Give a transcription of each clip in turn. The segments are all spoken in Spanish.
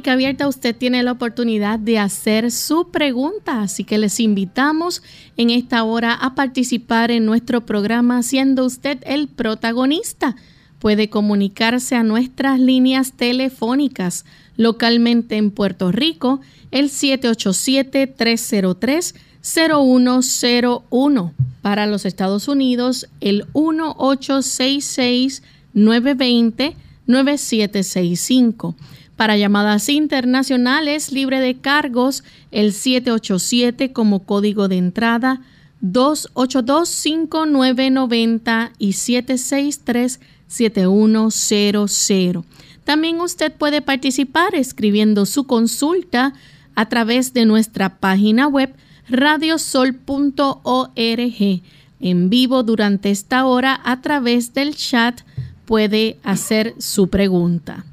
Clínica Abierta usted tiene la oportunidad de hacer su pregunta, así que les invitamos en esta hora a participar en nuestro programa siendo usted el protagonista. Puede comunicarse a nuestras líneas telefónicas localmente en Puerto Rico, el 787-303-0101. Para los Estados Unidos, el 1866-920-9765. Para llamadas internacionales libre de cargos, el 787 como código de entrada, 282-5990 y 763-7100. También usted puede participar escribiendo su consulta a través de nuestra página web radiosol.org. En vivo durante esta hora a través del chat puede hacer su pregunta.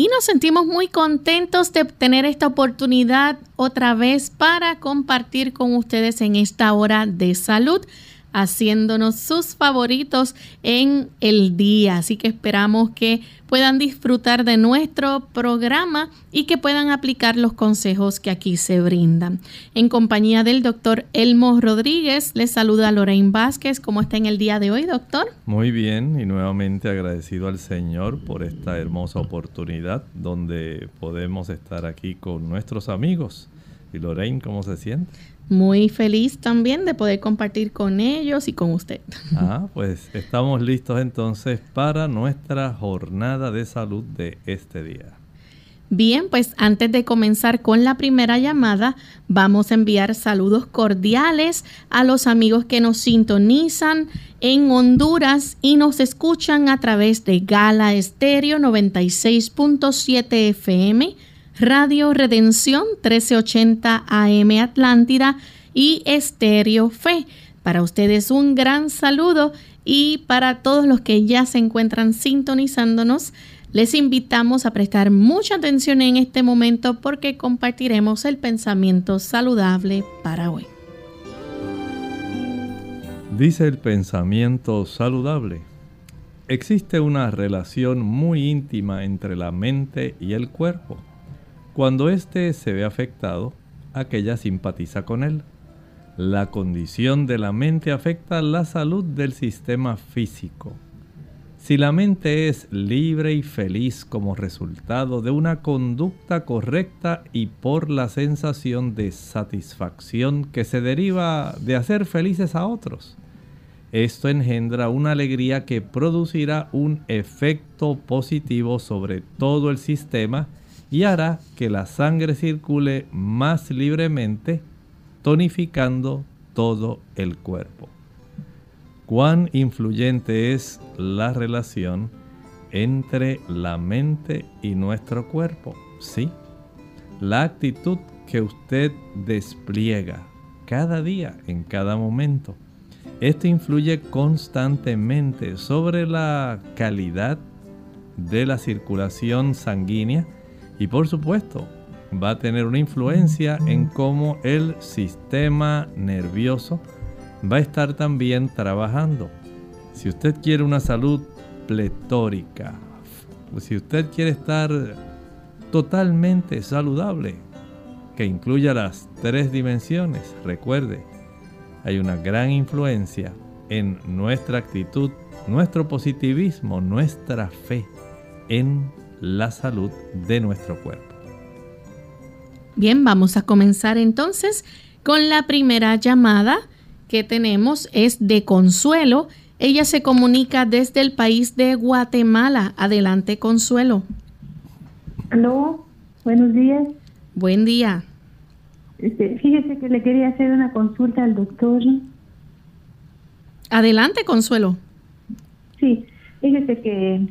Y nos sentimos muy contentos de tener esta oportunidad otra vez para compartir con ustedes en esta hora de salud haciéndonos sus favoritos en el día. Así que esperamos que puedan disfrutar de nuestro programa y que puedan aplicar los consejos que aquí se brindan. En compañía del doctor Elmo Rodríguez, les saluda Lorraine Vázquez. ¿Cómo está en el día de hoy, doctor? Muy bien y nuevamente agradecido al Señor por esta hermosa oportunidad donde podemos estar aquí con nuestros amigos. ¿Y Lorraine cómo se siente? Muy feliz también de poder compartir con ellos y con usted. Ah, pues estamos listos entonces para nuestra jornada de salud de este día. Bien, pues antes de comenzar con la primera llamada, vamos a enviar saludos cordiales a los amigos que nos sintonizan en Honduras y nos escuchan a través de Gala Estéreo 96.7 FM Radio Redención 1380 AM Atlántida y Estéreo Fe. Para ustedes un gran saludo y para todos los que ya se encuentran sintonizándonos, les invitamos a prestar mucha atención en este momento porque compartiremos el pensamiento saludable para hoy. Dice el pensamiento saludable. Existe una relación muy íntima entre la mente y el cuerpo. Cuando éste se ve afectado, aquella simpatiza con él. La condición de la mente afecta la salud del sistema físico. Si la mente es libre y feliz como resultado de una conducta correcta y por la sensación de satisfacción que se deriva de hacer felices a otros, esto engendra una alegría que producirá un efecto positivo sobre todo el sistema y hará que la sangre circule más libremente, tonificando todo el cuerpo. Cuán influyente es la relación entre la mente y nuestro cuerpo. Sí, la actitud que usted despliega cada día, en cada momento. Esto influye constantemente sobre la calidad de la circulación sanguínea, y por supuesto, va a tener una influencia en cómo el sistema nervioso va a estar también trabajando. Si usted quiere una salud pletórica. Si usted quiere estar totalmente saludable, que incluya las tres dimensiones, recuerde, hay una gran influencia en nuestra actitud, nuestro positivismo, nuestra fe en la salud de nuestro cuerpo. Bien, vamos a comenzar entonces con la primera llamada que tenemos es de Consuelo. Ella se comunica desde el país de Guatemala. Adelante, Consuelo. Aló, buenos días. Buen día. Este, fíjese que le quería hacer una consulta al doctor. Adelante, Consuelo. Sí, fíjese que,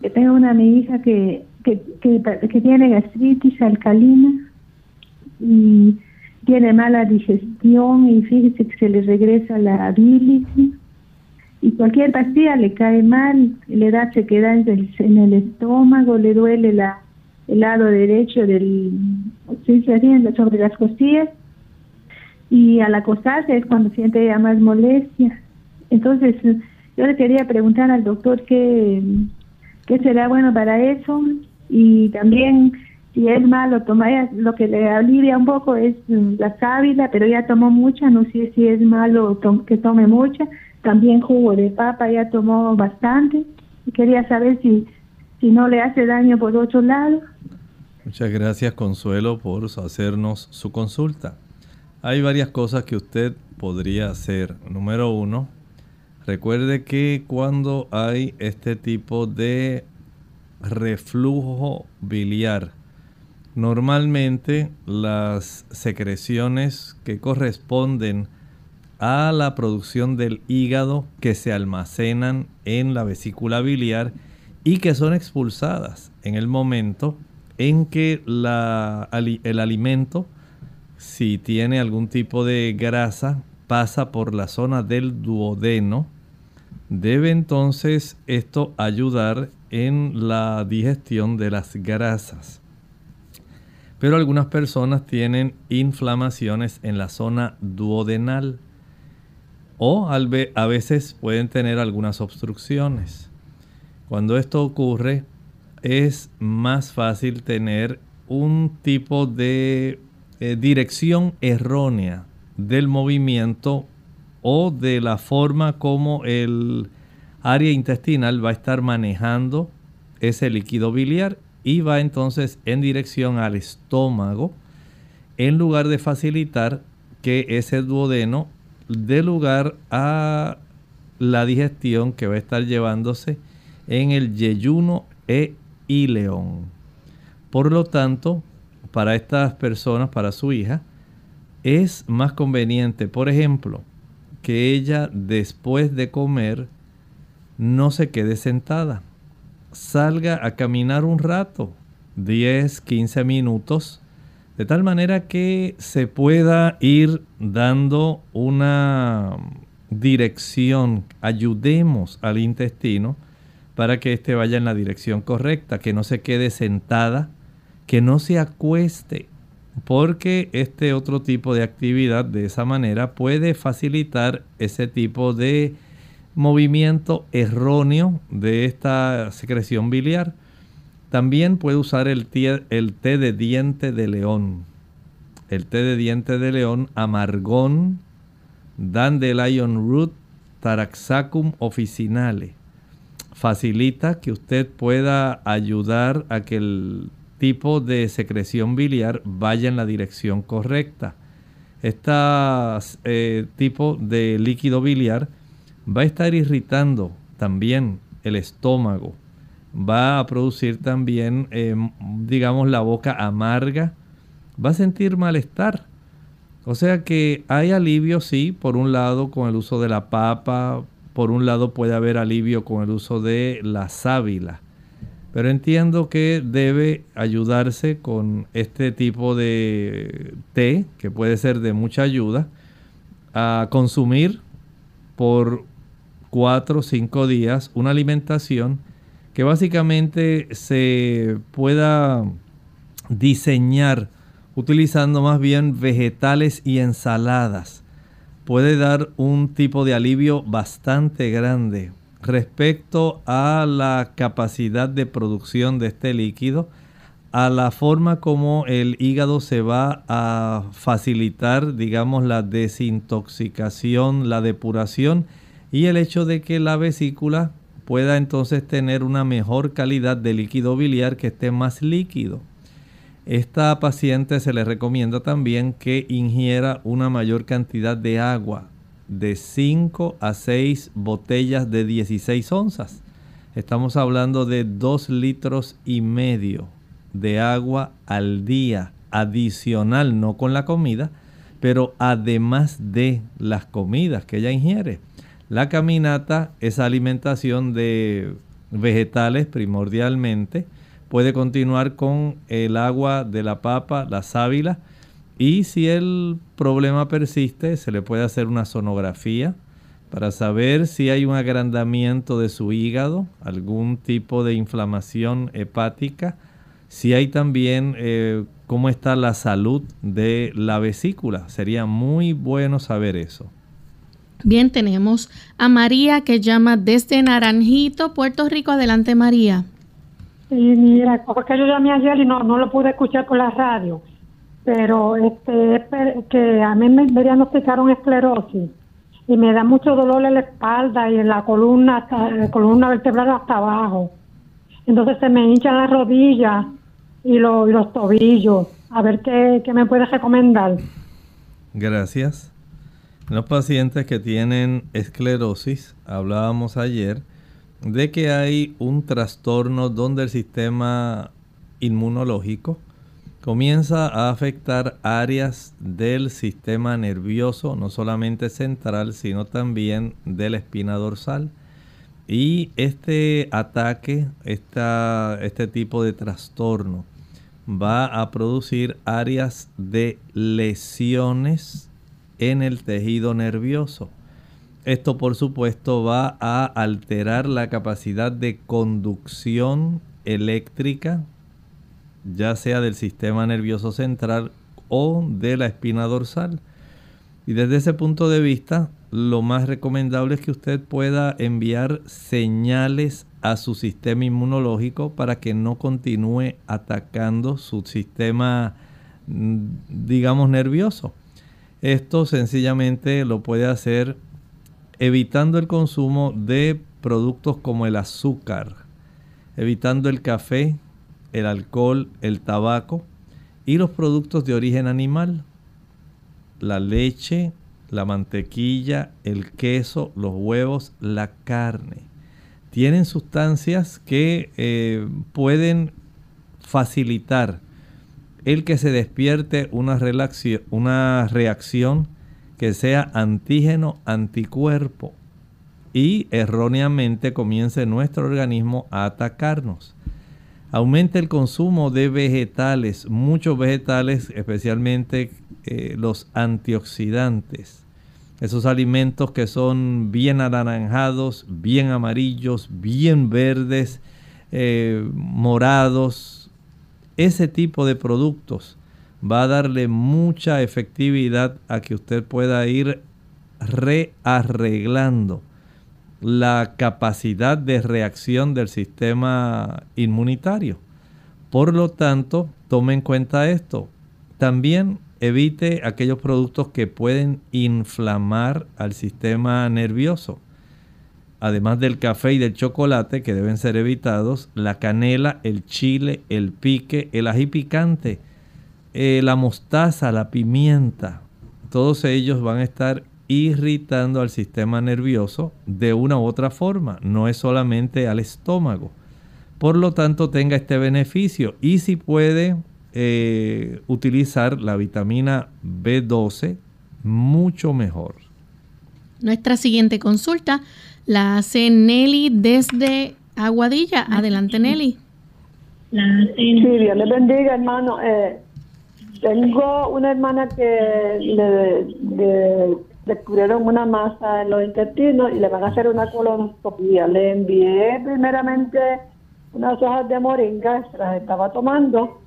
que tengo una mi hija que, que, que, tiene gastritis alcalina y tiene mala digestión y fíjese que se le regresa la bilis y cualquier pastilla le cae mal, le da sequedad en el, en el estómago, le duele la, el lado derecho del, sí, sobre las costillas y al acostarse es cuando siente ya más molestia. Entonces, yo le quería preguntar al doctor qué, qué será bueno para eso y también si es malo tomar, lo que le alivia un poco es la sábila, pero ya tomó mucha, no sé si es malo que tome mucha. También jugo de papa ya tomó bastante. Quería saber si, si no le hace daño por otro lado. Muchas gracias Consuelo por hacernos su consulta. Hay varias cosas que usted podría hacer. Número uno, recuerde que cuando hay este tipo de reflujo biliar, normalmente las secreciones que corresponden a la producción del hígado que se almacenan en la vesícula biliar y que son expulsadas en el momento en que el alimento, si tiene algún tipo de grasa, pasa por la zona del duodeno, debe entonces esto ayudar en la digestión de las grasas. Pero algunas personas tienen inflamaciones en la zona duodenal o a veces pueden tener algunas obstrucciones. Cuando esto ocurre, es más fácil tener un tipo de eh, dirección errónea del movimiento o de la forma como el área intestinal va a estar manejando ese líquido biliar y va entonces en dirección al estómago en lugar de facilitar que ese duodeno dé lugar a la digestión que va a estar llevándose en el yeyuno e y león. Por lo tanto, para estas personas, para su hija, es más conveniente, por ejemplo, que ella después de comer no se quede sentada. Salga a caminar un rato, 10, 15 minutos, de tal manera que se pueda ir dando una dirección, ayudemos al intestino para que éste vaya en la dirección correcta, que no se quede sentada, que no se acueste, porque este otro tipo de actividad de esa manera puede facilitar ese tipo de movimiento erróneo de esta secreción biliar. También puede usar el el té de diente de león. El té de diente de león, amargón, dandelion root, taraxacum officinale facilita que usted pueda ayudar a que el tipo de secreción biliar vaya en la dirección correcta. Este tipo de líquido biliar va a estar irritando también el estómago, va a producir también, em, digamos, la boca amarga, va a sentir malestar. O sea que hay alivio, sí, por un lado con el uso de la papa, por un lado puede haber alivio con el uso de la sábila, pero entiendo que debe ayudarse con este tipo de té, que puede ser de mucha ayuda, a consumir por cuatro o cinco días una alimentación que básicamente se pueda diseñar utilizando más bien vegetales y ensaladas. Puede dar un tipo de alivio bastante grande respecto a la capacidad de producción de este líquido, a la forma como el hígado se va a facilitar, digamos, la desintoxicación, la depuración y el hecho de que la vesícula pueda entonces tener una mejor calidad de líquido biliar que esté más líquido. Esta paciente se le recomienda también que ingiera una mayor cantidad de agua, de 5 a 6 botellas de 16 onzas. Estamos hablando de 2 litros y medio de agua al día, adicional, no con la comida, pero además de las comidas que ella ingiere. La caminata es alimentación de vegetales primordialmente, puede continuar con el agua de la papa, la sábila, y si el problema persiste, se le puede hacer una sonografía para saber si hay un agrandamiento de su hígado, algún tipo de inflamación hepática, si hay también eh, cómo está la salud de la vesícula. Sería muy bueno saber eso. Bien, tenemos a María que llama desde Naranjito, Puerto Rico. Adelante, María. Sí, mira, porque yo llamé ayer y no, no lo pude escuchar por la radio, pero este que a mí me, me diagnosticaron esclerosis y me da mucho dolor en la espalda y en la columna, la columna vertebral hasta abajo. Entonces se me hinchan las rodillas y, los tobillos. A ver qué, qué me puedes recomendar. Gracias. Los pacientes que tienen esclerosis, hablábamos ayer, de que hay un trastorno donde el sistema inmunológico comienza a afectar áreas del sistema nervioso, no solamente central, sino también de la espina dorsal. Y este ataque, este tipo de trastorno, va a producir áreas de lesiones en el tejido nervioso. Esto por supuesto va a alterar la capacidad de conducción eléctrica, ya sea del sistema nervioso central o de la espina dorsal. Y desde ese punto de vista, lo más recomendable es que usted pueda enviar señales a su sistema inmunológico para que no continúe atacando su sistema, mm, digamos, nervioso. Esto sencillamente lo puede hacer evitando el consumo de productos como el azúcar, evitando el café, el alcohol, el tabaco y los productos de origen animal, la leche, la mantequilla, el queso, los huevos, la carne. Tienen sustancias que eh, pueden facilitar el que se despierte una, una reacción que sea antígeno anticuerpo y erróneamente comience nuestro organismo a atacarnos. Aumenta el consumo de vegetales, muchos vegetales, especialmente eh, los antioxidantes. Esos alimentos que son bien anaranjados, bien amarillos, bien verdes, eh, morados. Ese tipo de productos va a darle mucha efectividad a que usted pueda ir rearreglando la capacidad de reacción del sistema inmunitario. Por lo tanto, tome en cuenta esto. También evite aquellos productos que pueden inflamar al sistema nervioso. Además del café y del chocolate que deben ser evitados, la canela, el chile, el pique, el ají picante, eh, la mostaza, la pimienta, todos ellos van a estar irritando al sistema nervioso de una u otra forma, no es solamente al estómago. Por lo tanto, tenga este beneficio y si puede eh, utilizar la vitamina B12, mucho mejor. Nuestra siguiente consulta la hace Nelly desde Aguadilla. Adelante, Nelly. Sí, Dios le bendiga, hermano. Eh, tengo una hermana que le, descubrieron una masa en los intestinos y le van a hacer una colonoscopia. Le envié primeramente unas hojas de moringa, se las estaba tomando,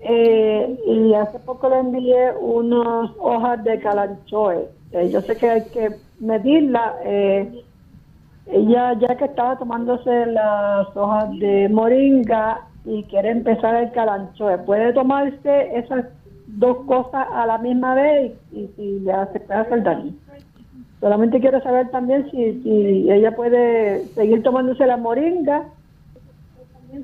eh, y hace poco le envié unas hojas de calanchoe. Eh, yo sé que hay que medirla. Eh, ella ya que estaba tomándose las hojas de moringa y quiere empezar el calanchoe, ¿puede tomarse esas dos cosas a la misma vez y, si le hace, puede hacer daño? Solamente quiero saber también si, si ella puede seguir tomándose la moringa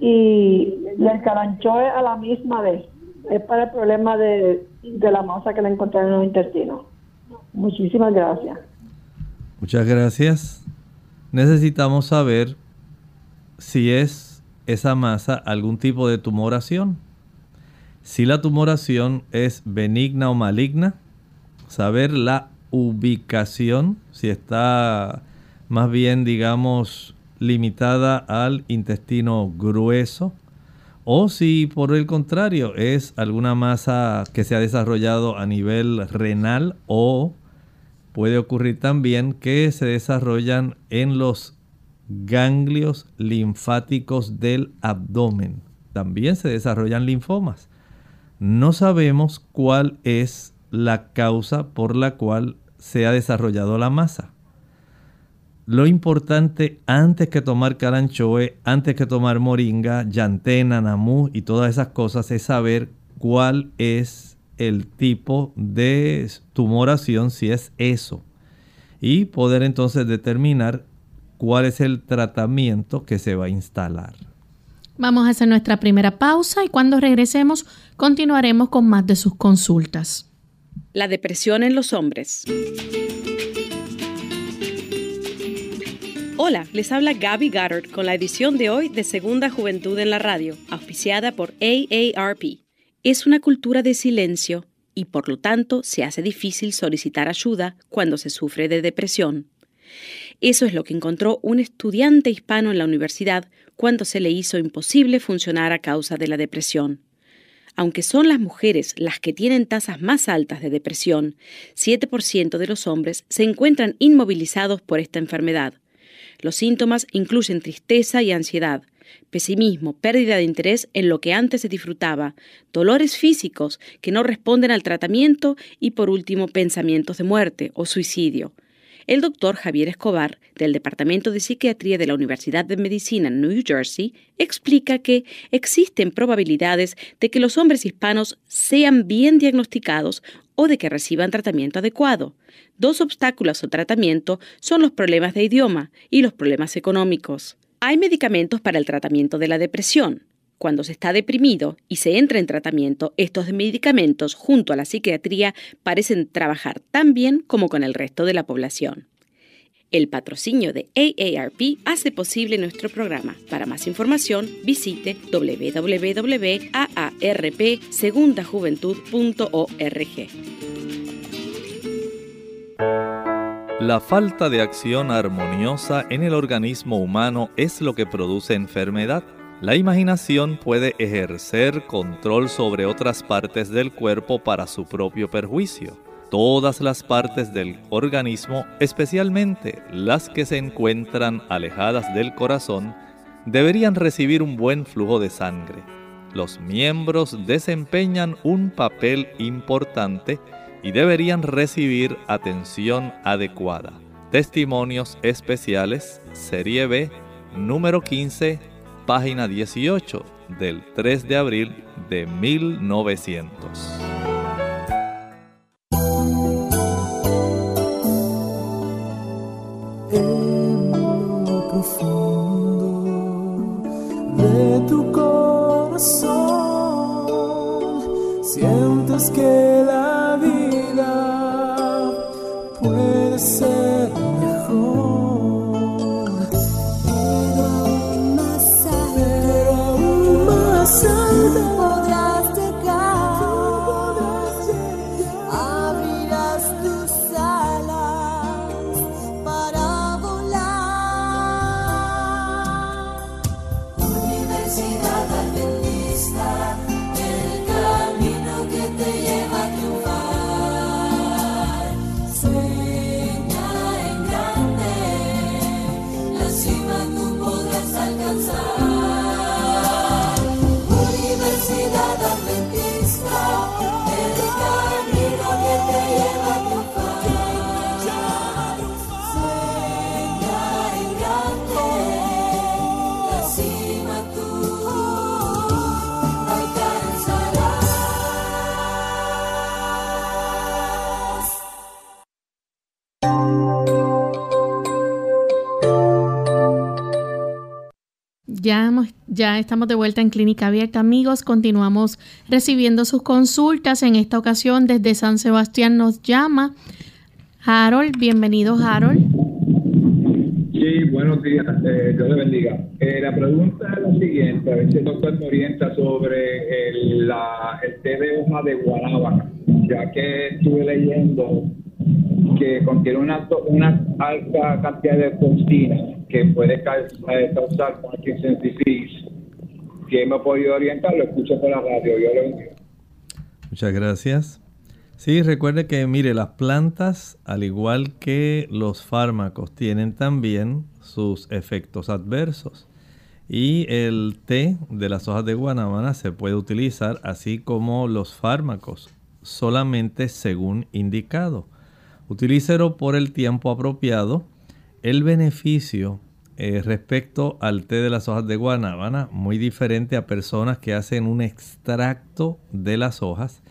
y el calanchoe a la misma vez. Es para el problema de, de la masa que le encontré en los intestinos. Muchísimas gracias. Muchas gracias. Necesitamos saber si es esa masa algún tipo de tumoración. Si la tumoración es benigna o maligna, saber la ubicación, si está más bien, digamos, limitada al intestino grueso, o si por el contrario es alguna masa que se ha desarrollado a nivel renal o puede ocurrir también que se desarrollan en los ganglios linfáticos del abdomen. También se desarrollan linfomas. No sabemos cuál es la causa por la cual se ha desarrollado la masa. Lo importante antes que tomar caranchoe, antes que tomar moringa, llantena, namú y todas esas cosas es saber cuál es el tipo de tumoración, si es eso. Y poder entonces determinar cuál es el tratamiento que se va a instalar. Vamos a hacer nuestra primera pausa y cuando regresemos continuaremos con más de sus consultas. La depresión en los hombres. Hola, les habla Gaby Goddard con la edición de hoy de Segunda Juventud en la Radio, auspiciada por AARP. Es una cultura de silencio y por lo tanto se hace difícil solicitar ayuda cuando se sufre de depresión. Eso es lo que encontró un estudiante hispano en la universidad cuando se le hizo imposible funcionar a causa de la depresión. Aunque son las mujeres las que tienen tasas más altas de depresión, 7% de los hombres se encuentran inmovilizados por esta enfermedad. Los síntomas incluyen tristeza y ansiedad, pesimismo, pérdida de interés en lo que antes se disfrutaba, dolores físicos que no responden al tratamiento y por último pensamientos de muerte o suicidio. El doctor Javier Escobar, del Departamento de Psiquiatría de la Universidad de Medicina en New Jersey, explica que existen probabilidades de que los hombres hispanos sean bien diagnosticados o de que reciban tratamiento adecuado. Dos obstáculos al tratamiento son los problemas de idioma y los problemas económicos. Hay medicamentos para el tratamiento de la depresión, cuando se está deprimido y se entra en tratamiento, estos medicamentos junto a la psiquiatría parecen trabajar tan bien como con el resto de la población. El patrocinio de AARP hace posible nuestro programa. Para más información, visite www.aarpsegundajuventud.org. La falta de acción armoniosa en el organismo humano es lo que produce enfermedad. La imaginación puede ejercer control sobre otras partes del cuerpo para su propio perjuicio. Todas las partes del organismo, especialmente las que se encuentran alejadas del corazón, deberían recibir un buen flujo de sangre. Los miembros desempeñan un papel importante y deberían recibir atención adecuada. Testimonios especiales, Serie B, número 15 página 18 del 3 de abril de 1900. En sientes que la vida puede ser Ya, ya estamos de vuelta en Clínica Abierta, amigos. Continuamos recibiendo sus consultas. En esta ocasión, desde San Sebastián nos llama Harold. Bienvenido, Harold. Sí, buenos días, eh, Dios le bendiga. Eh, la pregunta es la siguiente, a ver si el doctor me orienta sobre el, la- té de hoja de guanábana, ya que estuve leyendo que contiene una, una alta cantidad de toxina que puede ca- causar Parkinson's disease. ¿Quién me ha podido orientar? Lo escucho por la radio, yo lo bendiga. Muchas gracias. Sí, recuerde que, mire, las plantas, al igual que los fármacos, tienen también sus efectos adversos. Y el té de las hojas de guanábana se puede utilizar así como los fármacos, solamente según indicado. Utilícelo por el tiempo apropiado. El beneficio eh, respecto al té de las hojas de guanábana, muy diferente a personas que hacen un extracto de las hojas,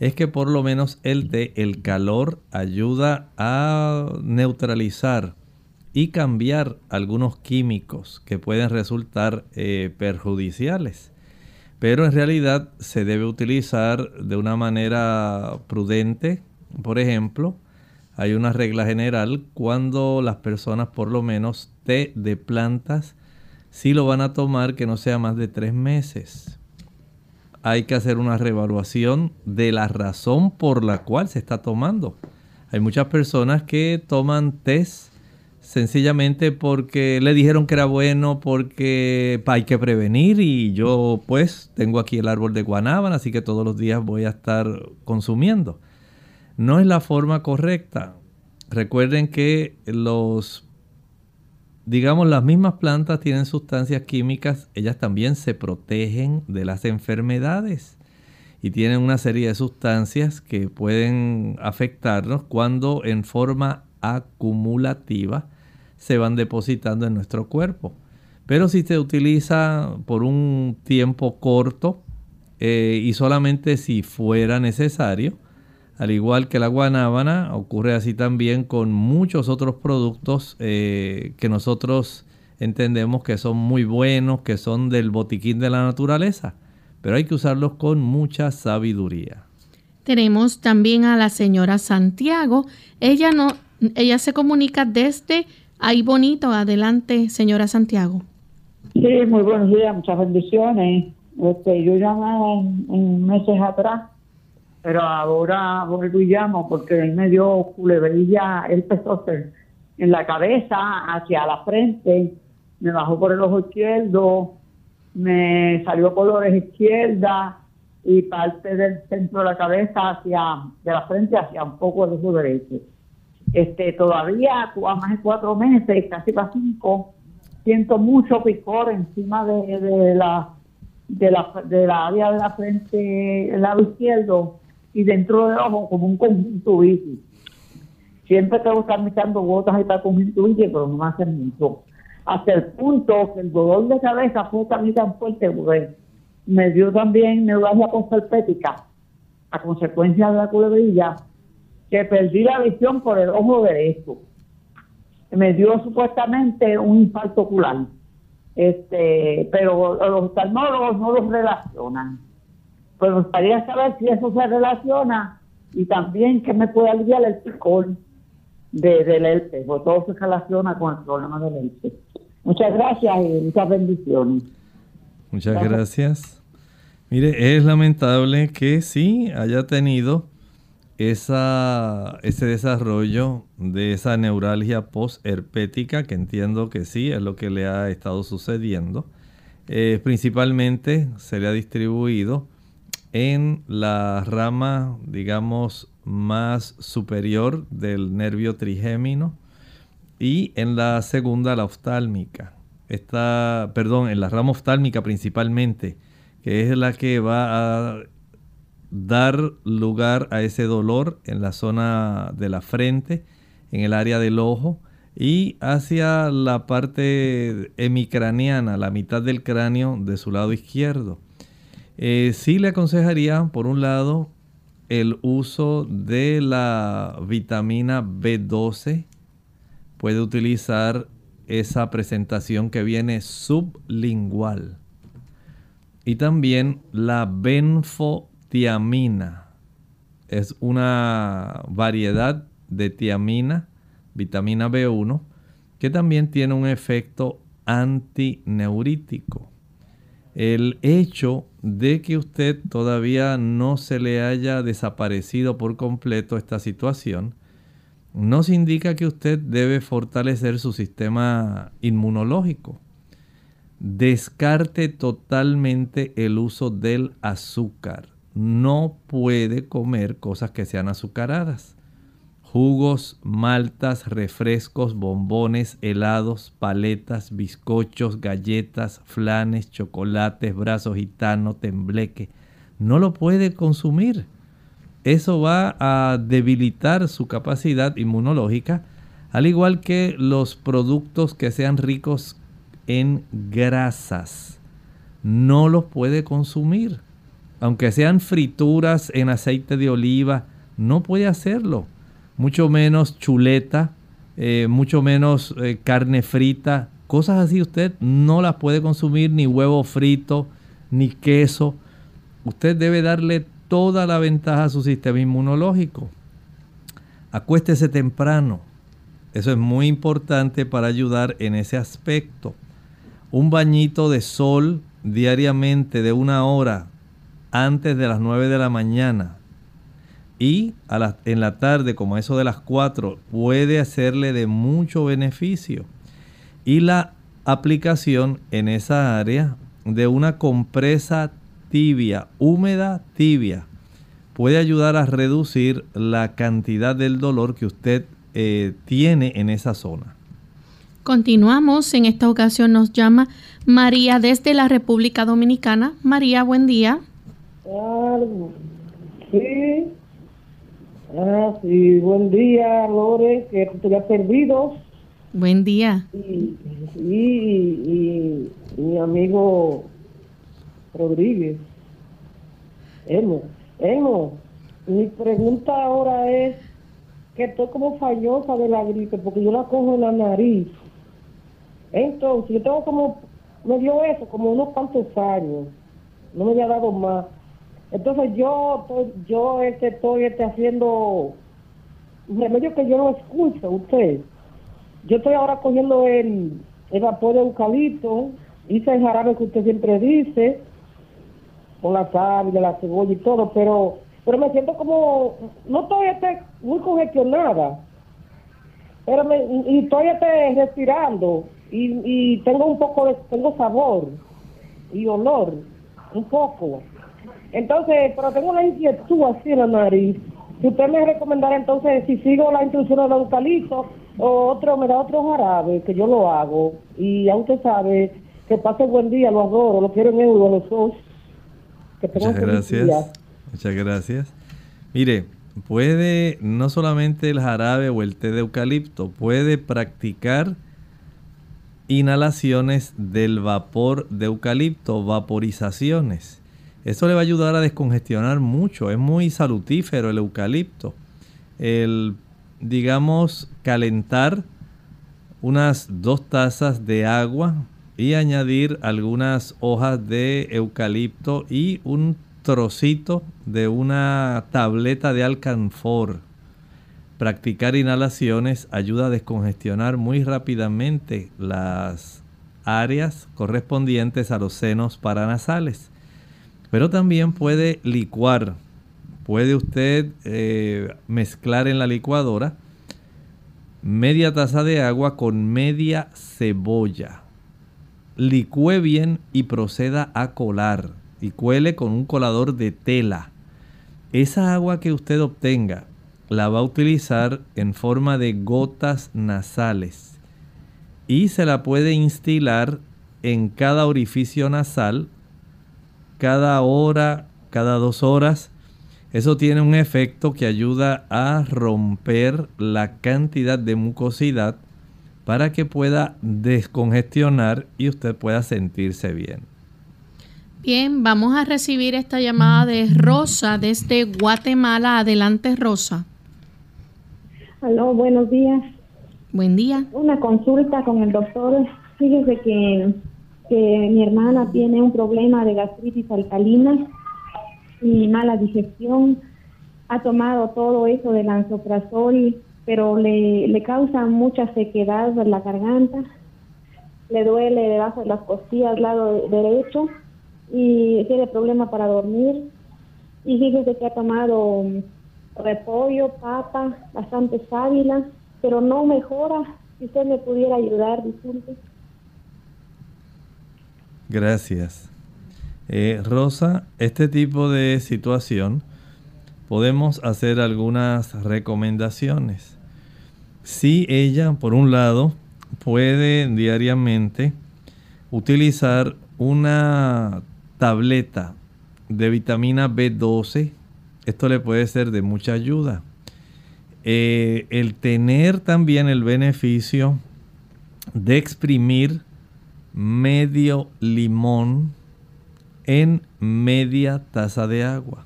es que por lo menos el té, el calor ayuda a neutralizar y cambiar algunos químicos que pueden resultar eh, perjudiciales. Pero en realidad se debe utilizar de una manera prudente. Por ejemplo, hay una regla general cuando las personas por lo menos té de plantas si lo van a tomar que no sea más de tres meses. Hay que hacer una reevaluación de la razón por la cual se está tomando. Hay muchas personas que toman test sencillamente porque le dijeron que era bueno, porque hay que prevenir y yo pues tengo aquí el árbol de guanábana, así que todos los días voy a estar consumiendo. No es la forma correcta. Recuerden que los, digamos, las mismas plantas tienen sustancias químicas, ellas también se protegen de las enfermedades y tienen una serie de sustancias que pueden afectarnos cuando en forma acumulativa se van depositando en nuestro cuerpo. Pero si se utiliza por un tiempo corto eh, y solamente si fuera necesario, al igual que la guanábana, ocurre así también con muchos otros productos eh, que nosotros entendemos que son muy buenos, que son del botiquín de la naturaleza, pero hay que usarlos con mucha sabiduría. Tenemos también a la señora Santiago. Ella no, ella se comunica desde ahí bonito. Adelante, señora Santiago. Sí, muy buenos días, muchas bendiciones. Este, yo llamaba en, en meses atrás, pero ahora vuelvo y llamo porque él me dio culebrilla, el pesóster en la cabeza, hacia la frente, me bajó por el ojo izquierdo, me salió por oreja izquierda y parte del centro de la cabeza hacia, de la frente hacia un poco del ojo derecho. Este, todavía a más de cuatro meses, casi para cinco, siento mucho picor encima de, de la de la de la área de la frente el lado izquierdo y dentro del ojo como un conjuntivitis siempre tengo que estar echando gotas ahí para conjuntivitis pero no me hacen mucho hasta el punto que el dolor de cabeza fue también tan fuerte porque me dio también neuralgia concerpética a consecuencia de la culebrilla que perdí la visión por el ojo derecho me dio supuestamente un infarto ocular. Este, pero los oftalmólogos no los relacionan. Pues me gustaría saber si eso se relaciona y también que me puede aliviar el picor de, del herpes, porque todo se relaciona con el problema del herpes. Muchas gracias y muchas bendiciones. Muchas gracias. Mire, es lamentable que sí haya tenido esa, ese desarrollo de esa neuralgia postherpética, que entiendo que sí es lo que le ha estado sucediendo. Eh, principalmente se le ha distribuido en la rama, digamos, más superior del nervio trigémino y en la segunda, la oftálmica. Está, perdón, en la rama oftálmica principalmente, que es la que va a dar lugar a ese dolor en la zona de la frente, en el área del ojo y hacia la parte hemicraniana, la mitad del cráneo de su lado izquierdo. Eh, sí le aconsejaría, por un lado, el uso de la vitamina B12. Puede utilizar esa presentación que viene sublingual. Y también la benfotiamina. Es una variedad de tiamina, vitamina B1, que también tiene un efecto antineurítico. El hecho de que usted todavía no se le haya desaparecido por completo esta situación, nos indica que usted debe fortalecer su sistema inmunológico. Descarte totalmente el uso del azúcar. No puede comer cosas que sean azucaradas. Jugos, maltas, refrescos, bombones, helados, paletas, bizcochos, galletas, flanes, chocolates, brazos gitano, tembleque. No lo puede consumir eso va a debilitar su capacidad inmunológica, al igual que los productos que sean ricos en grasas. No los puede consumir. Aunque sean frituras en aceite de oliva, no puede hacerlo. Mucho menos chuleta, eh, mucho menos eh, carne frita, cosas así usted no las puede consumir, ni huevo frito, ni queso. Usted debe darle toda la ventaja a su sistema inmunológico. Acuéstese temprano. Eso es muy importante para ayudar en ese aspecto. Un bañito de sol diariamente de una hora antes de las 9 de la mañana y en la tarde como eso de las 4 puede hacerle de mucho beneficio. Y la aplicación en esa área de una compresa tibia, húmeda, tibia, puede ayudar a reducir la cantidad del dolor que usted eh, tiene en esa zona. Continuamos, en esta ocasión nos llama María desde la República Dominicana. María, buen día. sí. Ah, sí, buen día, Lore, que te había perdido. Buen día. Y, y mi amigo Rodríguez. Emo, Emo, mi pregunta ahora es que estoy como fallosa de la gripe porque yo la cojo en la nariz. Entonces, yo tengo como, me dio eso como unos cuantos años, no me había dado más. Entonces yo, yo este, estoy este, haciendo remedio que yo no escucho usted. Yo estoy ahora cogiendo el, el vapor de eucalipto, hice el jarabe que usted siempre dice, con la de la cebolla y todo, pero pero me siento como, no estoy este, muy congestionada, pero me, y estoy este, respirando y, y tengo un poco de, tengo sabor y olor, un poco. Entonces, pero tengo una inquietud así en la nariz. Si usted me recomendará entonces si sigo la instrucción del eucalipto o otro, me da otro jarabe, que yo lo hago. Y ya usted sabe que pase buen día, lo adoro, lo quiero en euro, los dos. Muchas gracias. Muchas gracias. Mire, puede no solamente el jarabe o el té de eucalipto, puede practicar inhalaciones del vapor de eucalipto, vaporizaciones. Eso le va a ayudar a descongestionar mucho. Es muy salutífero el eucalipto. El, digamos, calentar unas dos tazas de agua y añadir algunas hojas de eucalipto y un trocito de una tableta de alcanfor. Practicar inhalaciones ayuda a descongestionar muy rápidamente las áreas correspondientes a los senos paranasales. Pero también puede licuar. Puede usted eh, mezclar en la licuadora media taza de agua con media cebolla licúe bien y proceda a colar. Y cuele con un colador de tela. Esa agua que usted obtenga la va a utilizar en forma de gotas nasales. Y se la puede instilar en cada orificio nasal cada hora, cada dos horas. Eso tiene un efecto que ayuda a romper la cantidad de mucosidad para que pueda descongestionar y usted pueda sentirse bien. Bien, vamos a recibir esta llamada de Rosa desde Guatemala. Adelante, Rosa. Aló, buenos días. Buen día. Una consulta con el doctor. Fíjese que, que mi hermana tiene un problema de gastritis alcalina y mala digestión. Ha tomado todo eso del anzoprazol, pero le, le causa mucha sequedad en la garganta. Le duele debajo de las costillas, lado derecho, y tiene problema para dormir. Y fíjese que ha tomado mm, repollo, papa, bastante sábila, pero no mejora. Si usted me pudiera ayudar, disculpe. Gracias. Eh, Rosa, este tipo de situación podemos hacer algunas recomendaciones. Si ella, por un lado, puede diariamente utilizar una tableta de vitamina B12, esto le puede ser de mucha ayuda. Eh, el tener también el beneficio de exprimir medio limón en media taza de agua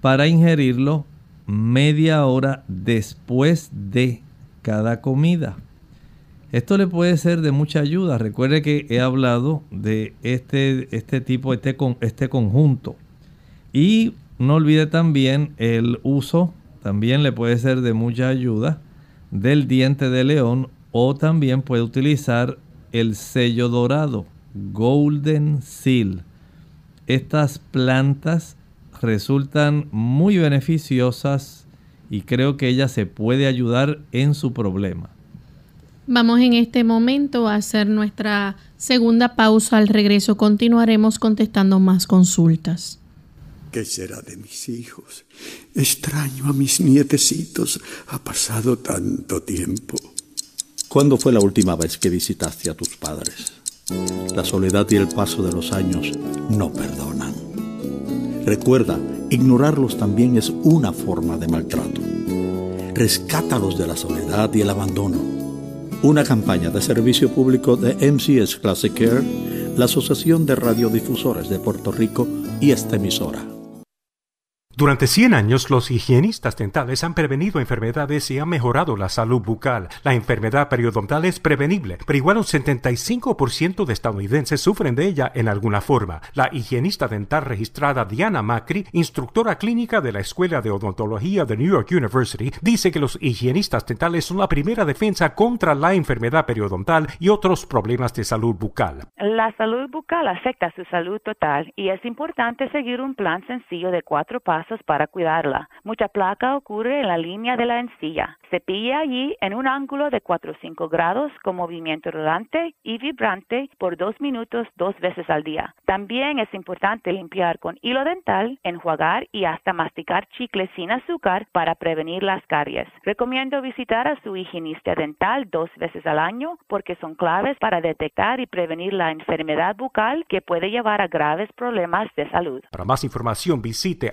para ingerirlo media hora después de cada comida. Esto le puede ser de mucha ayuda. Recuerde que he hablado de este, este tipo, este, este conjunto. Y no olvide también el uso, también le puede ser de mucha ayuda, del diente de león o también puede utilizar el sello dorado, Golden Seal. Estas plantas resultan muy beneficiosas y creo que ella se puede ayudar en su problema. Vamos en este momento a hacer nuestra segunda pausa. Al regreso continuaremos contestando más consultas. ¿Qué será de mis hijos? Extraño a mis nietecitos. Ha pasado tanto tiempo. ¿Cuándo fue la última vez que visitaste a tus padres? La soledad y el paso de los años no perdonan. Recuerda, ignorarlos también es una forma de maltrato. Rescátalos de la soledad y el abandono una campaña de servicio público de MCS Classic Care, la Asociación de Radiodifusores de Puerto Rico y esta emisora. Durante 100 años, los higienistas dentales han prevenido enfermedades y han mejorado la salud bucal. La enfermedad periodontal es prevenible, pero igual un 75% de estadounidenses sufren de ella en alguna forma. La higienista dental registrada Diana Macri, instructora clínica de la Escuela de Odontología de New York University, dice que los higienistas dentales son la primera defensa contra la enfermedad periodontal y otros problemas de salud bucal. La salud bucal afecta su salud total y es importante seguir un plan sencillo de cuatro pasos para cuidarla. Mucha placa ocurre en la línea de la encilla. Cepilla allí en un ángulo de 4 o 5 grados con movimiento rodante y vibrante por dos minutos dos veces al día. También es importante limpiar con hilo dental, enjuagar y hasta masticar chicle sin azúcar para prevenir las caries. Recomiendo visitar a su higienista dental dos veces al año porque son claves para detectar y prevenir la enfermedad bucal que puede llevar a graves problemas de salud. Para más información visite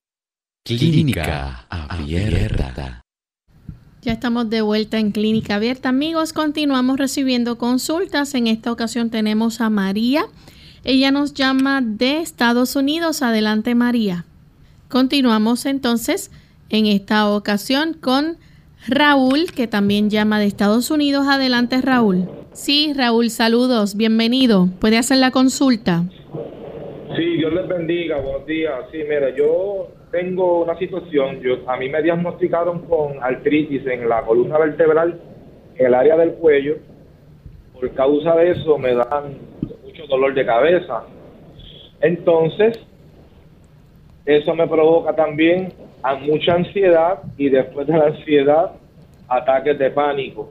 Clínica Abierta. Ya estamos de vuelta en Clínica Abierta. Amigos, continuamos recibiendo consultas. En esta ocasión tenemos a María. Ella nos llama de Estados Unidos. Adelante, María. Continuamos entonces en esta ocasión con Raúl, que también llama de Estados Unidos. Adelante, Raúl. Sí, Raúl, saludos. Bienvenido. Puede hacer la consulta. Sí, Dios les bendiga. Buenos días. Sí, mira, yo tengo una situación, yo a mí me diagnosticaron con artritis en la columna vertebral, en el área del cuello. Por causa de eso me dan mucho dolor de cabeza. Entonces, eso me provoca también a mucha ansiedad y después de la ansiedad, ataques de pánico.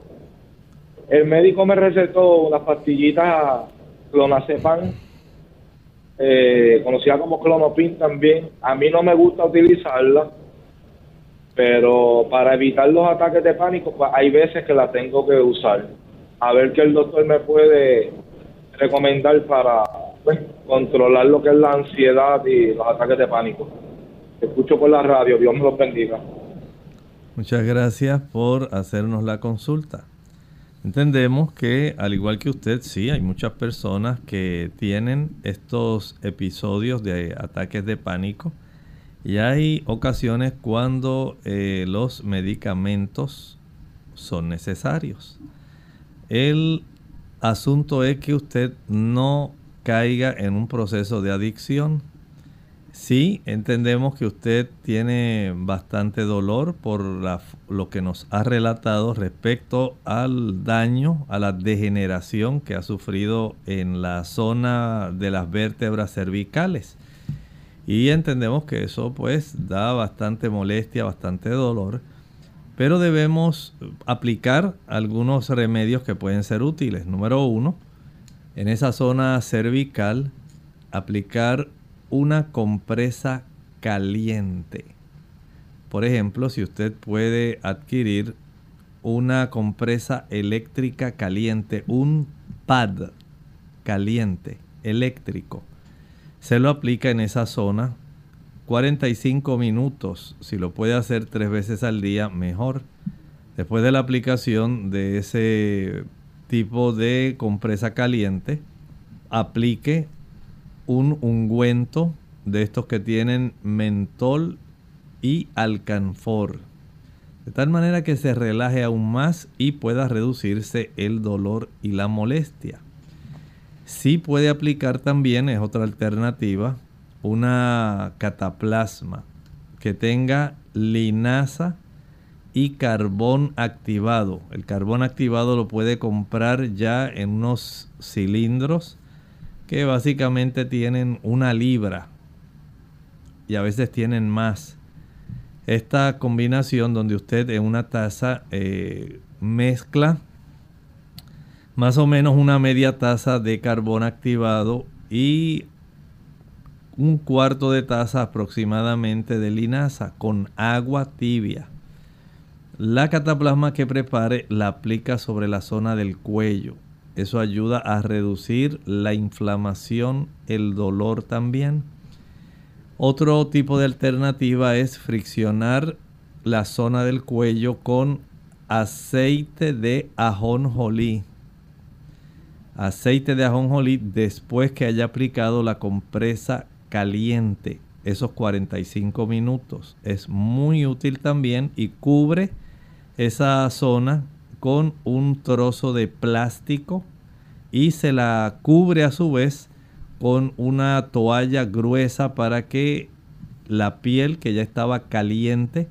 El médico me recetó unas pastillitas clonazepam eh, conocida como Clonopin también. A mí no me gusta utilizarla, pero para evitar los ataques de pánico, pues hay veces que la tengo que usar. a ver qué el doctor me puede recomendar para pues, controlar lo que es la ansiedad y los ataques de pánico. Escucho por la radio, Dios me los bendiga. Muchas gracias por hacernos la consulta. Entendemos que, al igual que usted, sí, hay muchas personas que tienen estos episodios de ataques de pánico y hay ocasiones cuando eh, los medicamentos son necesarios. El asunto es que usted no caiga en un proceso de adicción. Sí, entendemos que usted tiene bastante dolor por lo que nos ha relatado respecto al daño, a la degeneración que ha sufrido en la zona de las vértebras cervicales. Y entendemos que eso pues da bastante molestia, bastante dolor. Pero debemos aplicar algunos remedios que pueden ser útiles. Número uno, en esa zona cervical, aplicar una compresa caliente. Por ejemplo, si usted puede adquirir una compresa eléctrica caliente, un pad caliente, eléctrico, se lo aplica en esa zona 45 minutos. Si lo puede hacer tres veces al día, mejor. Después de la aplicación de ese tipo de compresa caliente, aplique un ungüento de estos que tienen mentol y alcanfor. De tal manera que se relaje aún más y pueda reducirse el dolor y la molestia. Si puede aplicar también, es otra alternativa, una cataplasma que tenga linaza y carbón activado. El carbón activado lo puede comprar ya en unos cilindros que básicamente tienen una libra y a veces tienen más. Esta combinación donde usted en una taza eh, mezcla más o menos una media taza de carbón activado y un cuarto de taza aproximadamente de linaza con agua tibia. La cataplasma que prepare la aplica sobre la zona del cuello. Eso ayuda a reducir la inflamación, el dolor también. Otro tipo de alternativa es friccionar la zona del cuello con aceite de ajonjolí aceite de ajonjolí después que haya aplicado la compresa caliente esos 45 minutos. Es muy útil también y cubre esa zona con un trozo de plástico y se la cubre a su vez con una toalla gruesa para que la piel que ya estaba caliente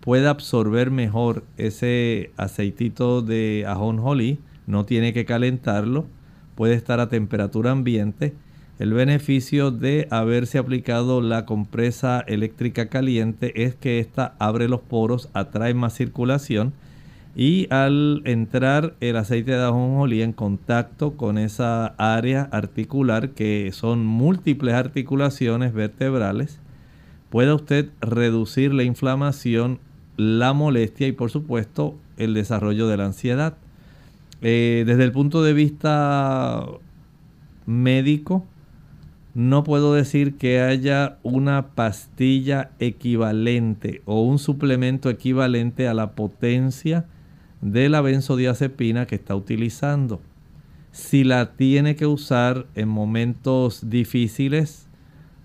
pueda absorber mejor ese aceitito de ajonjolí no tiene que calentarlo, puede estar a temperatura ambiente. El beneficio de haberse aplicado la compresa eléctrica caliente es que esta abre los poros, atrae más circulación y al entrar el aceite de ajonjolí en contacto con esa área articular que son múltiples articulaciones vertebrales, puede usted reducir la inflamación, la molestia y por supuesto el desarrollo de la ansiedad. Eh, desde el punto de vista médico, no puedo decir que haya una pastilla equivalente o un suplemento equivalente a la potencia de la benzodiazepina que está utilizando. Si la tiene que usar en momentos difíciles,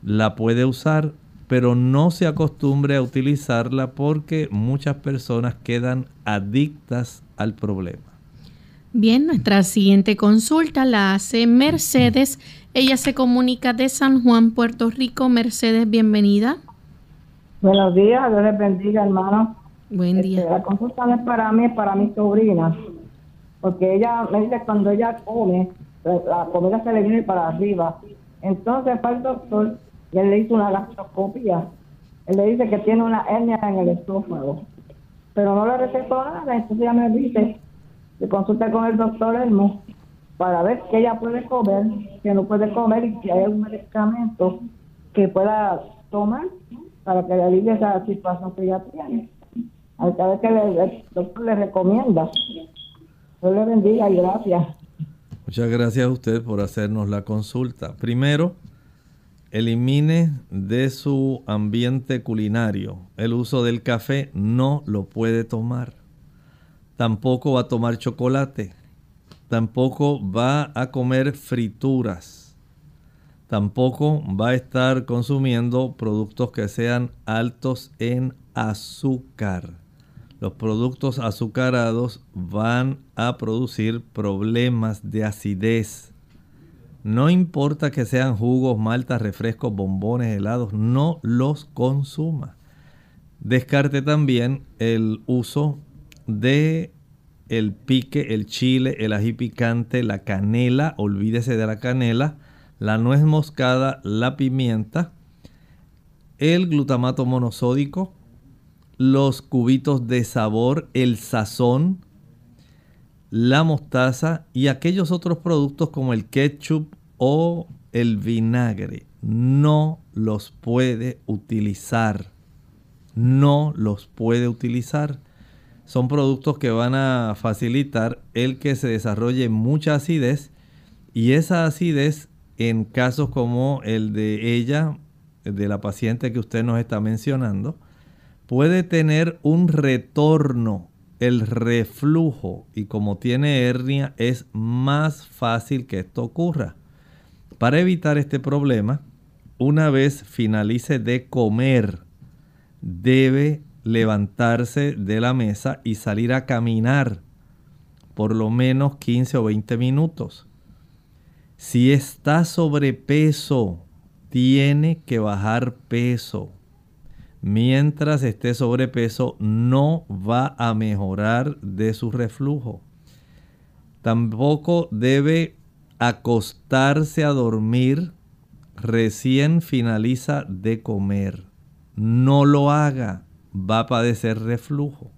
la puede usar, pero no se acostumbre a utilizarla porque muchas personas quedan adictas al problema. Bien, nuestra siguiente consulta la hace Mercedes. Ella se comunica de San Juan, Puerto Rico. Mercedes, bienvenida. Buenos días, Dios les bendiga, hermano. Buen día. Este, la consulta no es para mí, es para mi sobrina. Porque ella me dice cuando ella come, la comida se le viene para arriba. Entonces, para el doctor, él le hizo una gastroscopia. Él le dice que tiene una hernia en el estómago. Pero no le recetó nada, entonces ella me dice se consulta con el doctor Elmo para ver qué ella puede comer, qué no puede comer y si hay algún medicamento que pueda tomar para que le alivie esa situación que ella tiene. A ver qué el doctor le recomienda. Dios le bendiga y gracias. Muchas gracias a usted por hacernos la consulta. Primero, elimine de su ambiente culinario el uso del café, no lo puede tomar. Tampoco va a tomar chocolate. Tampoco va a comer frituras. Tampoco va a estar consumiendo productos que sean altos en azúcar los productos azucarados van a producir problemas de acidez. No importa que sean jugos, maltas, refrescos, bombones, helados, no los consuma. Descarte también el uso de el pique, el chile, el ají picante, la canela, olvídese de la canela, la nuez moscada, la pimienta, el glutamato monosódico, los cubitos de sabor, el sazón, la mostaza y aquellos otros productos como el ketchup o el vinagre. No los puede utilizar. No los puede utilizar. Son productos que van a facilitar el que se desarrolle mucha acidez y esa acidez en casos como el de ella, de la paciente que usted nos está mencionando, puede tener un retorno, el reflujo, y como tiene hernia es más fácil que esto ocurra. Para evitar este problema, una vez finalice de comer, debe levantarse de la mesa y salir a caminar por lo menos 15 o 20 minutos. Si está sobrepeso, tiene que bajar peso mientras esté sobrepeso no va a mejorar de su reflujo. Tampoco debe acostarse a dormir recién finaliza de comer. No lo haga, va a padecer reflujo.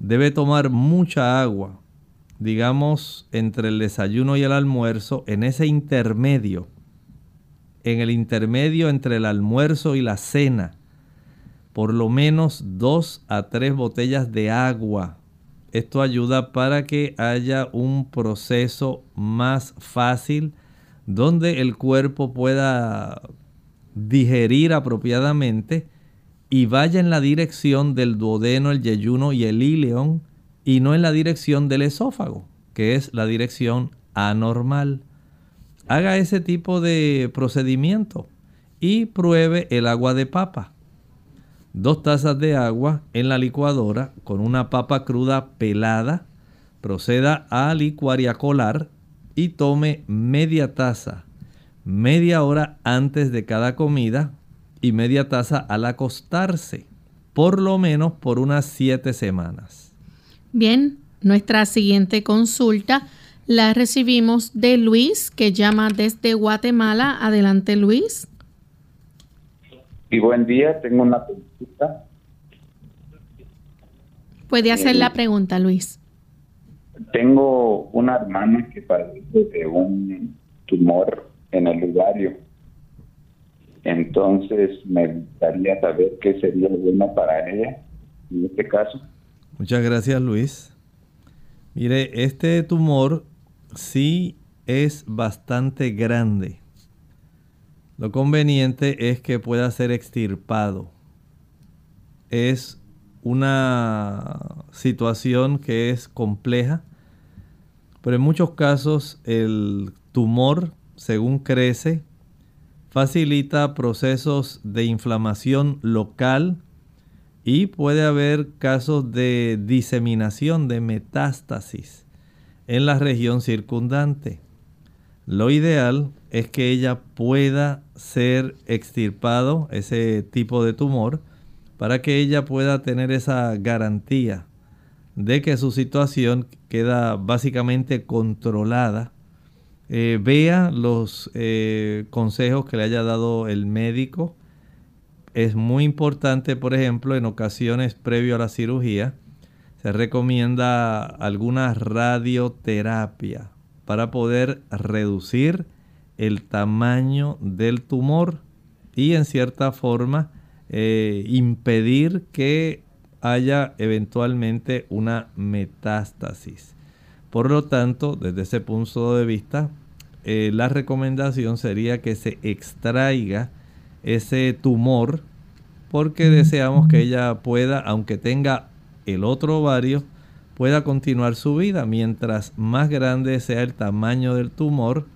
Debe tomar mucha agua, digamos entre el desayuno y el almuerzo, en ese intermedio, en el intermedio entre el almuerzo y la cena por lo menos dos a tres botellas de agua. Esto ayuda para que haya un proceso más fácil donde el cuerpo pueda digerir apropiadamente y vaya en la dirección del duodeno, el yeyuno y el ileón y no en la dirección del esófago, que es la dirección anormal. Haga ese tipo de procedimiento y pruebe el agua de papa dos tazas de agua en la licuadora con una papa cruda pelada. Proceda a licuar y a colar y tome media taza media hora antes de cada comida y media taza al acostarse, por lo menos por unas siete semanas. Bien, nuestra siguiente consulta la recibimos de Luis, que llama desde Guatemala. Adelante, Luis. Y buen día, tengo una pregunta. Puede hacer la pregunta, Luis. Tengo una hermana que padece de un tumor en el ovario. Entonces me gustaría saber qué sería bueno para ella en este caso. Muchas gracias, Luis. Mire, este tumor sí es bastante grande. Lo conveniente es que pueda ser extirpado. Es una situación que es compleja, pero en muchos casos el tumor, según crece, facilita procesos de inflamación local y puede haber casos de diseminación, de metástasis en la región circundante. Lo ideal es que ella pueda ser extirpado, ese tipo de tumor, para que ella pueda tener esa garantía de que su situación queda básicamente controlada. Eh, vea los eh, consejos que le haya dado el médico. Es muy importante, por ejemplo, en ocasiones previo a la cirugía, se recomienda alguna radioterapia para poder reducir el tamaño del tumor y en cierta forma eh, impedir que haya eventualmente una metástasis. Por lo tanto, desde ese punto de vista, eh, la recomendación sería que se extraiga ese tumor porque deseamos que ella pueda, aunque tenga el otro ovario, pueda continuar su vida. Mientras más grande sea el tamaño del tumor,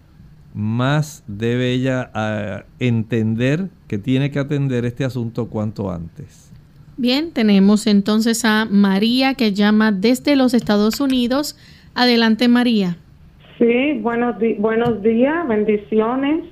más debe ella ah, entender que tiene que atender este asunto cuanto antes. Bien, tenemos entonces a María que llama desde los Estados Unidos. Adelante María. Sí, buenos, buenos días, bendiciones.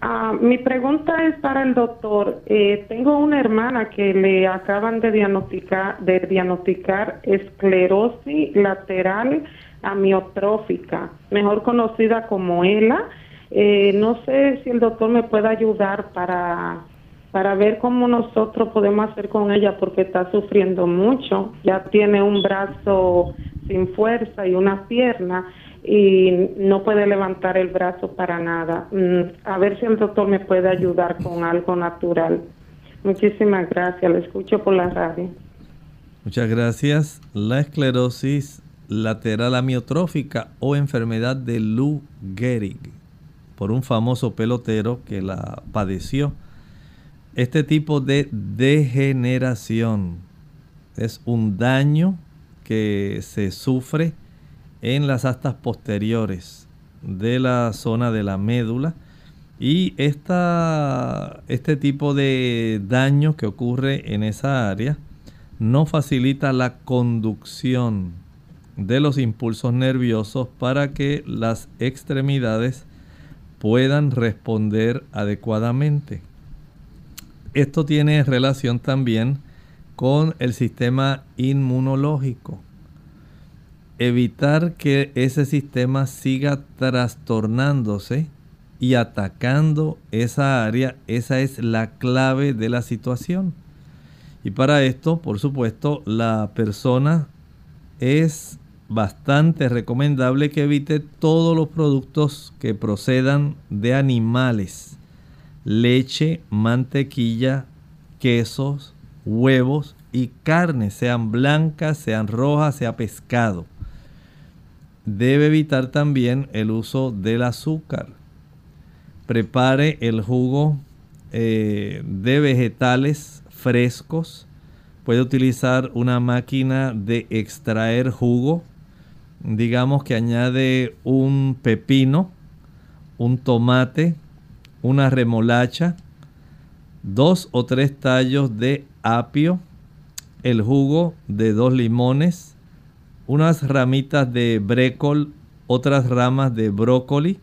Ah, mi pregunta es para el doctor. Eh, tengo una hermana que le acaban de diagnosticar, esclerosis lateral amiotrófica, mejor conocida como ELA. Eh, no sé si el doctor me puede ayudar para, para ver cómo nosotros podemos hacer con ella porque está sufriendo mucho. Ya tiene un brazo sin fuerza y una pierna y no puede levantar el brazo para nada. Mm, a ver si el doctor me puede ayudar con algo natural. Muchísimas gracias, lo escucho por la radio. Muchas gracias. La esclerosis lateral amiotrófica o enfermedad de Lou Gehrig por un famoso pelotero que la padeció. Este tipo de degeneración es un daño que se sufre en las astas posteriores de la zona de la médula. Y esta, este tipo de daño que ocurre en esa área no facilita la conducción de los impulsos nerviosos para que las extremidades puedan responder adecuadamente. Esto tiene relación también con el sistema inmunológico evitar que ese sistema siga trastornándose y atacando esa área, esa es la clave de la situación. Y para esto, por supuesto, la persona es bastante recomendable que evite todos los productos que procedan de animales. Leche, mantequilla, quesos, huevos y carne, sean blancas, sean rojas, sea pescado debe evitar también el uso del azúcar. Prepare el jugo eh, de vegetales frescos. Puede utilizar una máquina de extraer jugo. Digamos que añade un pepino, un tomate, una remolacha, dos o tres tallos de apio, el jugo de dos limones, unas ramitas de brécol, otras ramas de brócoli,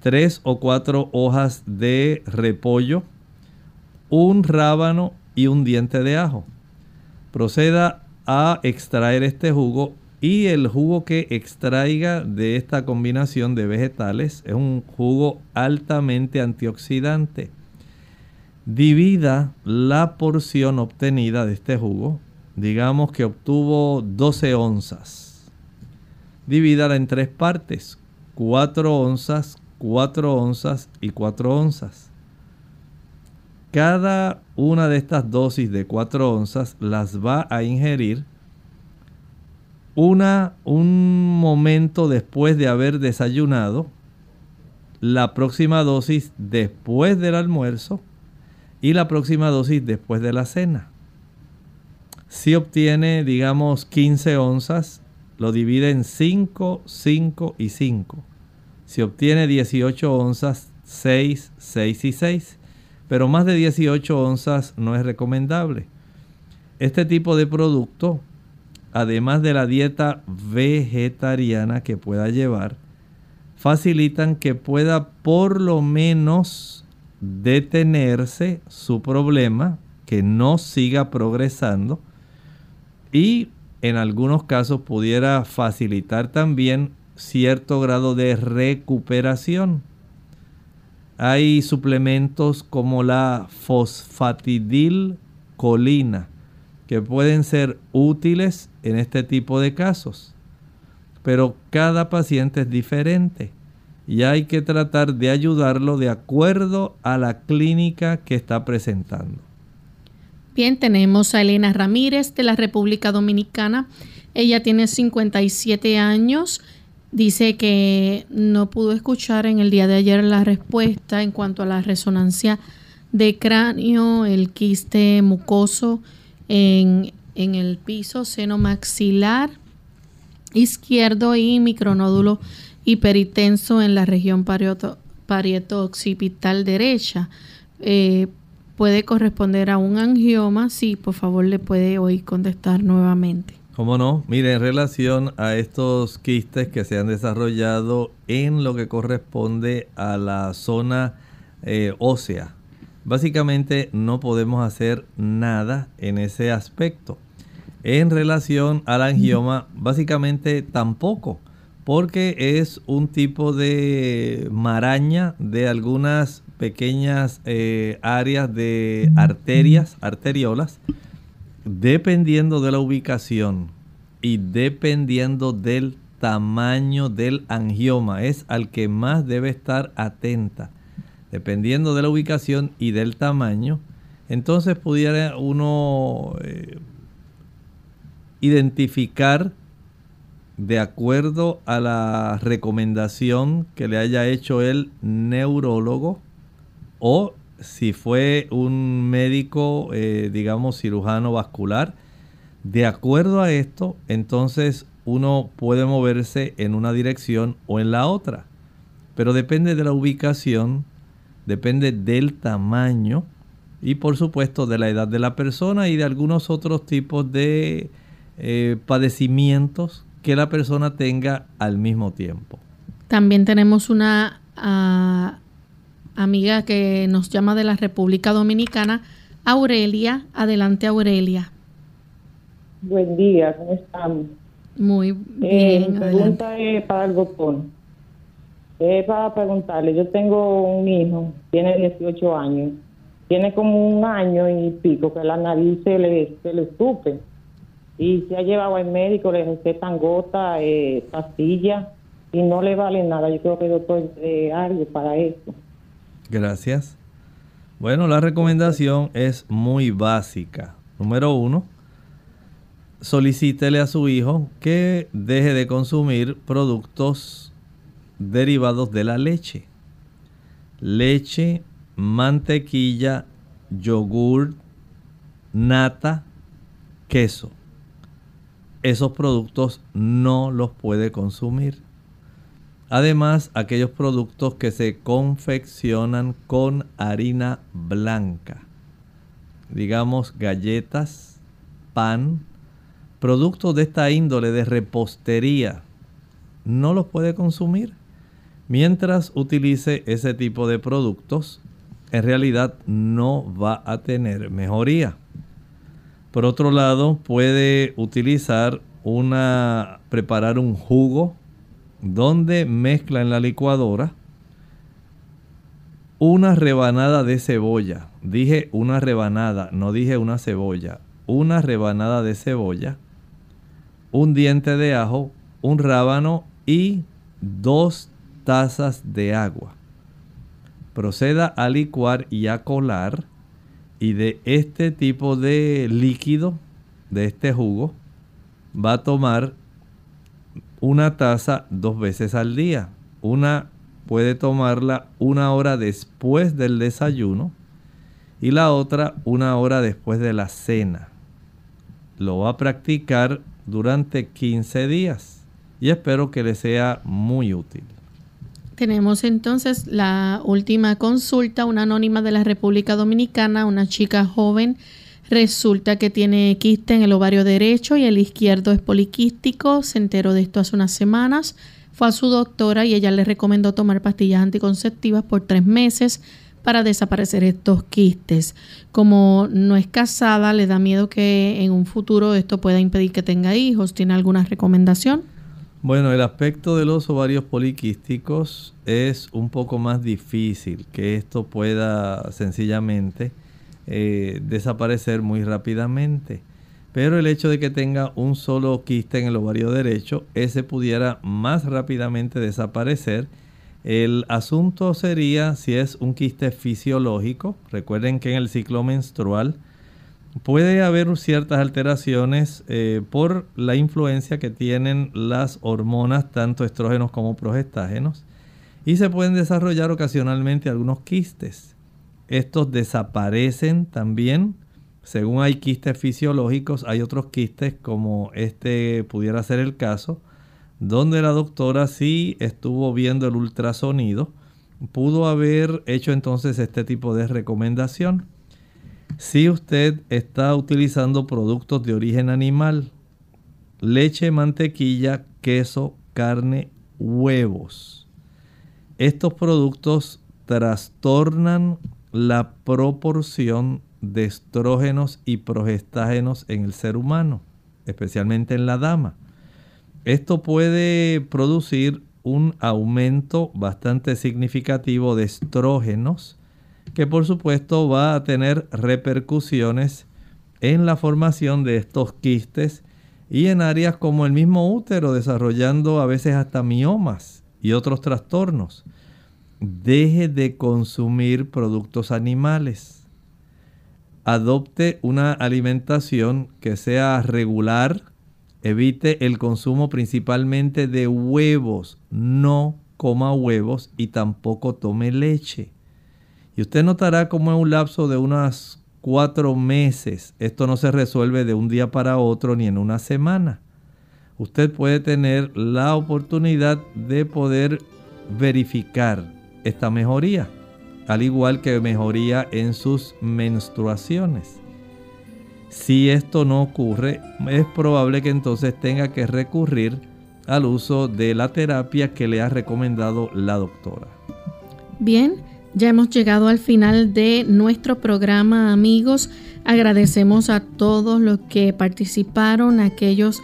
tres o cuatro hojas de repollo, un rábano y un diente de ajo. Proceda a extraer este jugo y el jugo que extraiga de esta combinación de vegetales es un jugo altamente antioxidante. Divida la porción obtenida de este jugo digamos que obtuvo 12 onzas. Divídala en tres partes, 4 onzas, 4 onzas y 4 onzas. Cada una de estas dosis de 4 onzas las va a ingerir una, un momento después de haber desayunado, la próxima dosis después del almuerzo y la próxima dosis después de la cena. Si obtiene, digamos, 15 onzas, lo divide en 5, 5 y 5. Si obtiene 18 onzas, 6, 6 y 6. Pero más de 18 onzas no es recomendable. Este tipo de producto, además de la dieta vegetariana que pueda llevar, facilitan que pueda por lo menos detenerse su problema, que no siga progresando y en algunos casos pudiera facilitar también cierto grado de recuperación. Hay suplementos como la fosfatidilcolina que pueden ser útiles en este tipo de casos. Pero cada paciente es diferente y hay que tratar de ayudarlo de acuerdo a la clínica que está presentando. Bien, tenemos a Elena Ramírez de la República Dominicana. Ella tiene 57 años. Dice que no pudo escuchar en el día de ayer la respuesta en cuanto a la resonancia de cráneo, el quiste mucoso en, en el piso seno maxilar izquierdo y micronódulo hiperitenso en la región parieto, occipital derecha. Eh, puede corresponder a un angioma. Sí, por favor, le puede hoy contestar nuevamente. ¿Cómo no? Mire, en relación a estos quistes que se han desarrollado en lo que corresponde a la zona eh, ósea, básicamente no podemos hacer nada en ese aspecto. En relación al angioma, básicamente tampoco, porque es un tipo de maraña de algunas pequeñas eh, áreas de arterias, arteriolas, dependiendo de la ubicación y dependiendo del tamaño del angioma, es al que más debe estar atenta. Dependiendo de la ubicación y del tamaño, entonces pudiera uno eh, identificar de acuerdo a la recomendación que le haya hecho el neurólogo o si fue un médico, eh, digamos, cirujano vascular. De acuerdo a esto, entonces uno puede moverse en una dirección o en la otra. Pero depende de la ubicación, depende del tamaño y por supuesto de la edad de la persona y de algunos otros tipos de eh, padecimientos que la persona tenga al mismo tiempo. También tenemos una ah, amiga que nos llama de la República Dominicana, Aurelia. Adelante, Aurelia. Buen día, ¿cómo estamos? Muy eh, bien. mi pregunta es para el doctor. Es para preguntarle, yo tengo un hijo, tiene 18 años, tiene como un año y pico que la nariz se le, se le estupe y se ha llevado al médico, le recetan gota, eh, pastillas y no le vale nada. Yo creo que el doctor eh, algo para eso. Gracias. Bueno, la recomendación es muy básica. Número uno, solicítele a su hijo que deje de consumir productos derivados de la leche. Leche, mantequilla, yogur, nata, queso esos productos no los puede consumir. Además, aquellos productos que se confeccionan con harina blanca, digamos galletas, pan, productos de esta índole de repostería, no los puede consumir. Mientras utilice ese tipo de productos, en realidad no va a tener mejoría. Por otro lado, puede utilizar una preparar un jugo donde mezcla en la licuadora una rebanada de cebolla. Dije una rebanada, no dije una cebolla. Una rebanada de cebolla, un diente de ajo, un rábano y dos tazas de agua. Proceda a licuar y a colar y de este tipo de líquido, de este jugo, va a tomar una taza dos veces al día. Una puede tomarla una hora después del desayuno y la otra una hora después de la cena. Lo va a practicar durante 15 días y espero que le sea muy útil. Tenemos entonces la última consulta, una anónima de la República Dominicana, una chica joven. Resulta que tiene quiste en el ovario derecho y el izquierdo es poliquístico. Se enteró de esto hace unas semanas. Fue a su doctora y ella le recomendó tomar pastillas anticonceptivas por tres meses para desaparecer estos quistes. Como no es casada, le da miedo que en un futuro esto pueda impedir que tenga hijos. ¿Tiene alguna recomendación? Bueno, el aspecto de los ovarios poliquísticos es un poco más difícil, que esto pueda sencillamente eh, desaparecer muy rápidamente. Pero el hecho de que tenga un solo quiste en el ovario derecho, ese pudiera más rápidamente desaparecer. El asunto sería si es un quiste fisiológico. Recuerden que en el ciclo menstrual puede haber ciertas alteraciones eh, por la influencia que tienen las hormonas, tanto estrógenos como progestágenos, y se pueden desarrollar ocasionalmente algunos quistes. Estos desaparecen también. Según hay quistes fisiológicos, hay otros quistes como este pudiera ser el caso, donde la doctora sí estuvo viendo el ultrasonido, pudo haber hecho entonces este tipo de recomendación. Si usted está utilizando productos de origen animal, leche, mantequilla, queso, carne, huevos. Estos productos trastornan la proporción de estrógenos y progestágenos en el ser humano, especialmente en la dama. Esto puede producir un aumento bastante significativo de estrógenos que por supuesto va a tener repercusiones en la formación de estos quistes y en áreas como el mismo útero, desarrollando a veces hasta miomas y otros trastornos. Deje de consumir productos animales. Adopte una alimentación que sea regular. Evite el consumo principalmente de huevos. No coma huevos y tampoco tome leche. Y usted notará como en un lapso de unas cuatro meses, esto no se resuelve de un día para otro ni en una semana. Usted puede tener la oportunidad de poder verificar esta mejoría, al igual que mejoría en sus menstruaciones. Si esto no ocurre, es probable que entonces tenga que recurrir al uso de la terapia que le ha recomendado la doctora. Bien, ya hemos llegado al final de nuestro programa, amigos. Agradecemos a todos los que participaron, aquellos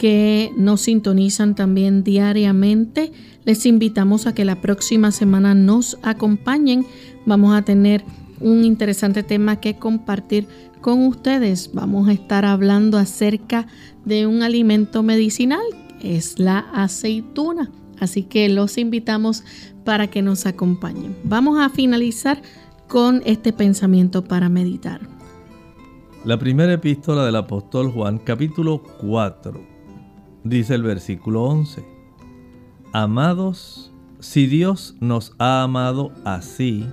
que nos sintonizan también diariamente. Les invitamos a que la próxima semana nos acompañen. Vamos a tener un interesante tema que compartir con ustedes. Vamos a estar hablando acerca de un alimento medicinal, es la aceituna. Así que los invitamos para que nos acompañen. Vamos a finalizar con este pensamiento para meditar. La primera epístola del apóstol Juan, capítulo 4, dice el versículo 11. Amados, si Dios nos ha amado así,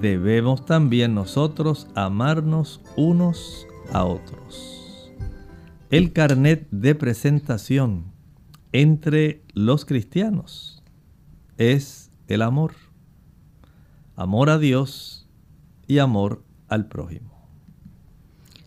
debemos también nosotros amarnos unos a otros. El carnet de presentación entre los cristianos es el amor. Amor a Dios y amor al prójimo.